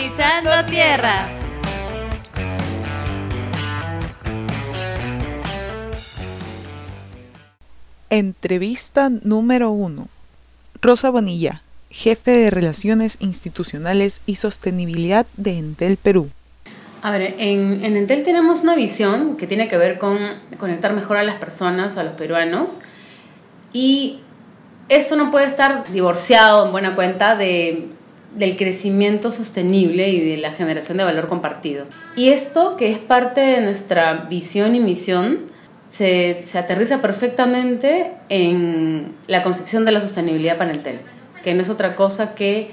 Pisando Tierra. Entrevista número uno. Rosa Bonilla, jefe de Relaciones Institucionales y Sostenibilidad de Entel Perú. A ver, en, en, Entel tenemos una visión que tiene que ver con conectar mejor a las personas, a los peruanos, y esto no puede estar divorciado en buena cuenta de, del crecimiento sostenible y de la generación de valor compartido. Y esto, que es parte de nuestra visión y misión, se, se aterriza perfectamente en la concepción de la sostenibilidad para Entel, que no es otra cosa que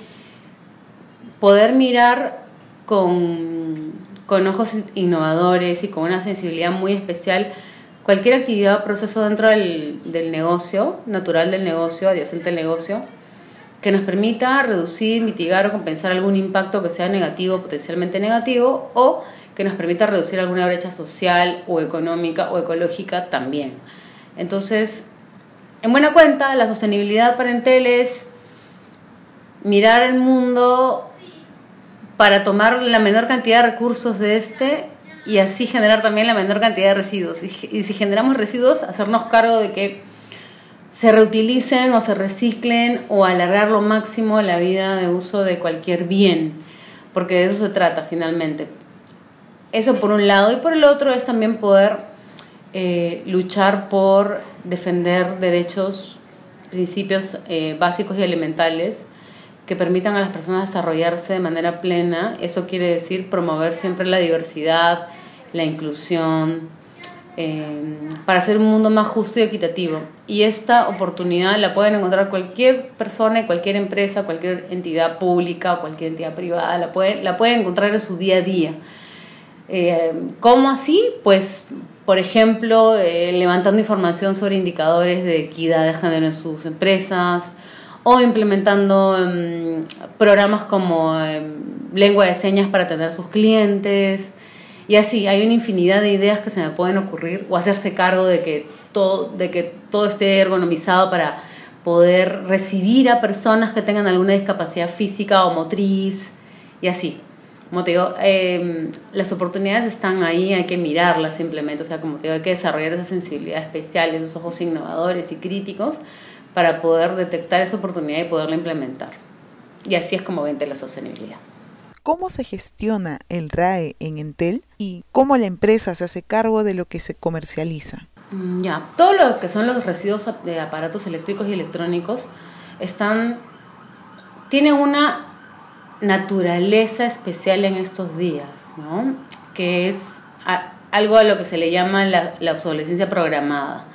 poder mirar con con ojos innovadores y con una sensibilidad muy especial cualquier actividad o proceso dentro del, del, negocio, natural del negocio, adyacente al negocio, que nos permita reducir, mitigar o compensar algún impacto que sea negativo, potencialmente negativo, o que nos permita reducir alguna brecha social o económica o ecológica también. Entonces, en buena cuenta, la sostenibilidad para Entel es mirar el mundo para tomar la menor cantidad de recursos de este y así generar también la menor cantidad de residuos. Y, si generamos residuos, hacernos cargo de que se reutilicen o se reciclen o alargar lo máximo la vida de uso de cualquier bien, porque de eso se trata finalmente. Eso por un lado y por el otro es también poder eh, luchar por defender derechos, principios eh, básicos y elementales que permitan a las personas desarrollarse de manera plena. Eso quiere decir promover siempre la diversidad, la inclusión, eh, para hacer un mundo más justo y equitativo. Y esta oportunidad la pueden encontrar cualquier persona, cualquier empresa, cualquier entidad pública o cualquier entidad privada, la puede, la puede encontrar en su día a día. Eh, ¿Cómo así? Pues, por ejemplo, eh, levantando información sobre indicadores de equidad de género en sus empresas, o implementando em, programas como em, lengua de señas para atender a sus clientes. Y así, hay una infinidad de ideas que se me pueden ocurrir o hacerse cargo de que todo, de que todo esté ergonomizado para poder recibir a personas que tengan alguna discapacidad física o motriz y así. Como te digo, em, las oportunidades están ahí, hay que mirarlas simplemente. O sea, como te digo, hay que desarrollar esa sensibilidad especial, esos ojos innovadores y críticos para poder detectar esa oportunidad y poderla implementar. Y así es como vende la sostenibilidad. ¿Cómo se gestiona el RAE en Entel y cómo la empresa se hace cargo de lo que se comercializa? Mm, ya, todo lo que son los residuos de aparatos eléctricos y electrónicos están tiene una naturaleza especial en estos días, ¿no? Que es algo a lo que se le llama la, la obsolescencia programada.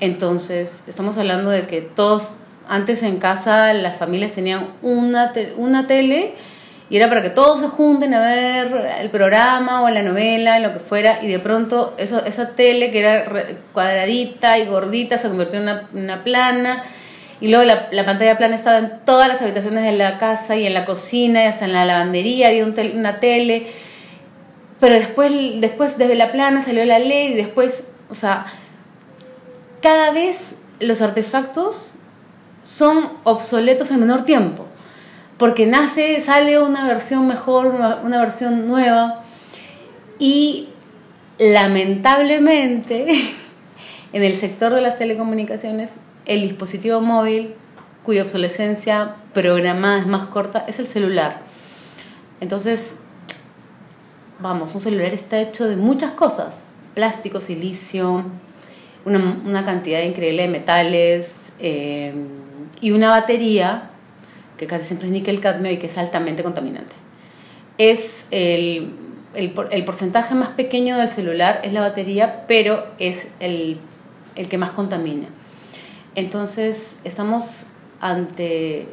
Entonces, estamos hablando de que todos, antes en casa las familias tenían una, una tele y era para que todos se junten a ver el programa o la novela, lo que fuera, y de pronto eso, esa tele que era cuadradita y gordita se convirtió en una, plana, y luego la, la, pantalla plana estaba en todas las habitaciones de la casa y en la cocina y hasta en la lavandería había una tele, pero después, después desde la plana salió la ley y después, o sea, cada vez los artefactos son obsoletos en menor tiempo, porque nace, sale una versión mejor, una, versión nueva, y lamentablemente en el sector de las telecomunicaciones, el dispositivo móvil cuya obsolescencia programada es más corta es el celular. Entonces, vamos, un celular está hecho de muchas cosas, plástico, silicio, una, cantidad increíble de metales eh, y una batería que casi siempre es níquel cadmio y que es altamente contaminante. Es el, el, el, porcentaje más pequeño del celular es la batería, pero es el, el que más contamina. Entonces, estamos ante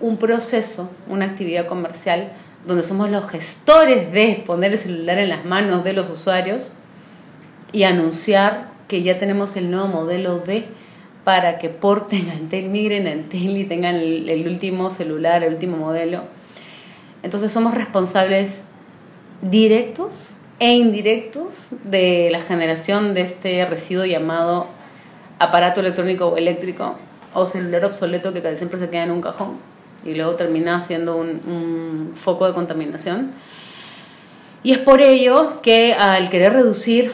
un proceso, una actividad comercial, donde somos los gestores de poner el celular en las manos de los usuarios y anunciar que ya tenemos el nuevo modelo D para que porten a Entel, migren a Entel y tengan el, último celular, el último modelo. Entonces somos responsables directos e indirectos de la generación de este residuo llamado aparato electrónico o eléctrico o celular obsoleto que casi siempre se queda en un cajón y luego termina siendo un, foco de contaminación. Y es por ello que al querer reducir,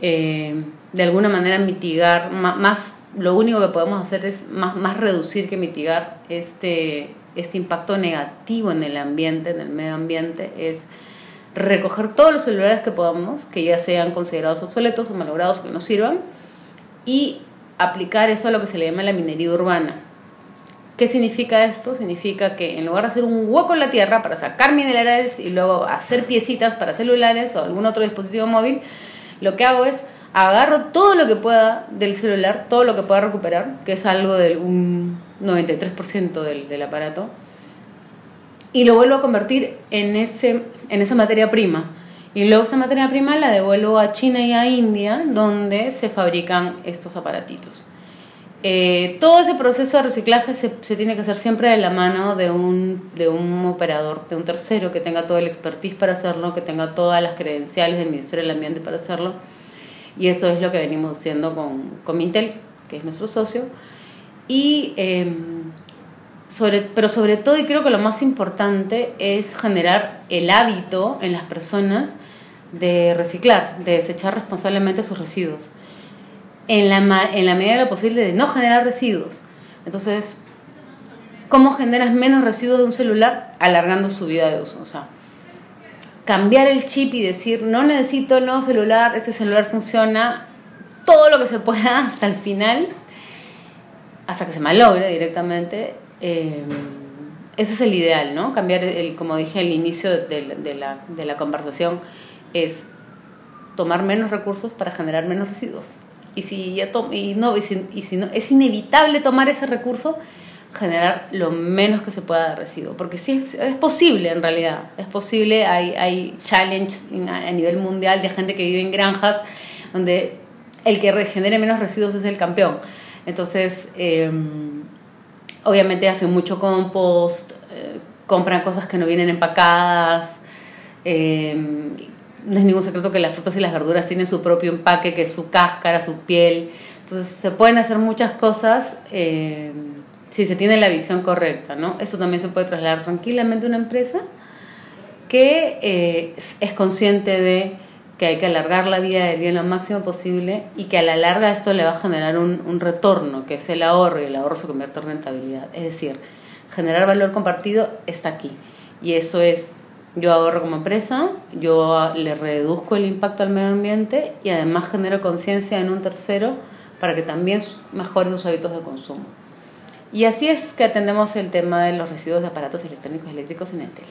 eh, de alguna manera mitigar, más, lo único que podemos hacer es más, más reducir que mitigar este, este impacto negativo en el ambiente, en el medio ambiente, es recoger todos los celulares que podamos, que ya sean considerados obsoletos o malogrados que no sirvan, y aplicar eso a lo que se le llama la minería urbana. ¿Qué significa esto? Significa que en lugar de hacer un hueco en la tierra para sacar minerales y luego hacer piecitas para celulares o algún otro dispositivo móvil, lo que hago es agarro todo lo que pueda del celular, todo lo que pueda recuperar, que es algo del un 93% del, del aparato, y lo vuelvo a convertir en, ese, en esa materia prima. Y luego esa materia prima la devuelvo a China y a India, donde se fabrican estos aparatitos. Eh, todo ese proceso de reciclaje se, se, tiene que hacer siempre de la mano de un, de un operador, de un tercero que tenga todo el expertise para hacerlo, que tenga todas las credenciales del Ministerio del Ambiente para hacerlo. Y eso es lo que venimos haciendo con, con Mintel, que es nuestro socio. Y em, sobre, pero sobre todo, y creo que lo más importante, es generar el hábito en las personas de reciclar, de desechar responsablemente sus residuos. En la, en la medida de lo posible de no generar residuos. Entonces, ¿cómo generas menos residuos de un celular? Alargando su vida de uso. O sea, cambiar el chip y decir, no necesito nuevo celular, este celular funciona todo lo que se pueda hasta el final, hasta que se malogre directamente, eh, ese es el ideal, ¿no? Cambiar, el, como dije al inicio de, la, de la conversación, es tomar menos recursos para generar menos residuos. Y si, ya y no, y si, y si no, es inevitable tomar ese recurso, generar lo menos que se pueda de residuo. Porque sí, es posible en realidad. Es posible, hay, hay challenges a nivel mundial de gente que vive en granjas donde el que regenere menos residuos es el campeón. Entonces, eh, obviamente hacen mucho compost, eh, compran cosas que no vienen empacadas. Eh, no es ningún secreto que las frutas y las verduras tienen su propio empaque, que es su cáscara, su piel. Entonces se pueden hacer muchas cosas eh, si se tiene la visión correcta, ¿no? Eso también se puede trasladar tranquilamente a una empresa que es consciente de que hay que alargar la vida del bien lo máximo posible y que a la larga esto le va a generar un, un retorno, que es el ahorro, y el ahorro se convierte en rentabilidad. Es decir, generar valor compartido está aquí. Y eso es, yo ahorro como empresa, yo le reduzco el impacto al medio ambiente y además genero conciencia en un tercero para que también mejore sus hábitos de consumo. Y así es que atendemos el tema de los residuos de aparatos electrónicos eléctricos en Entel.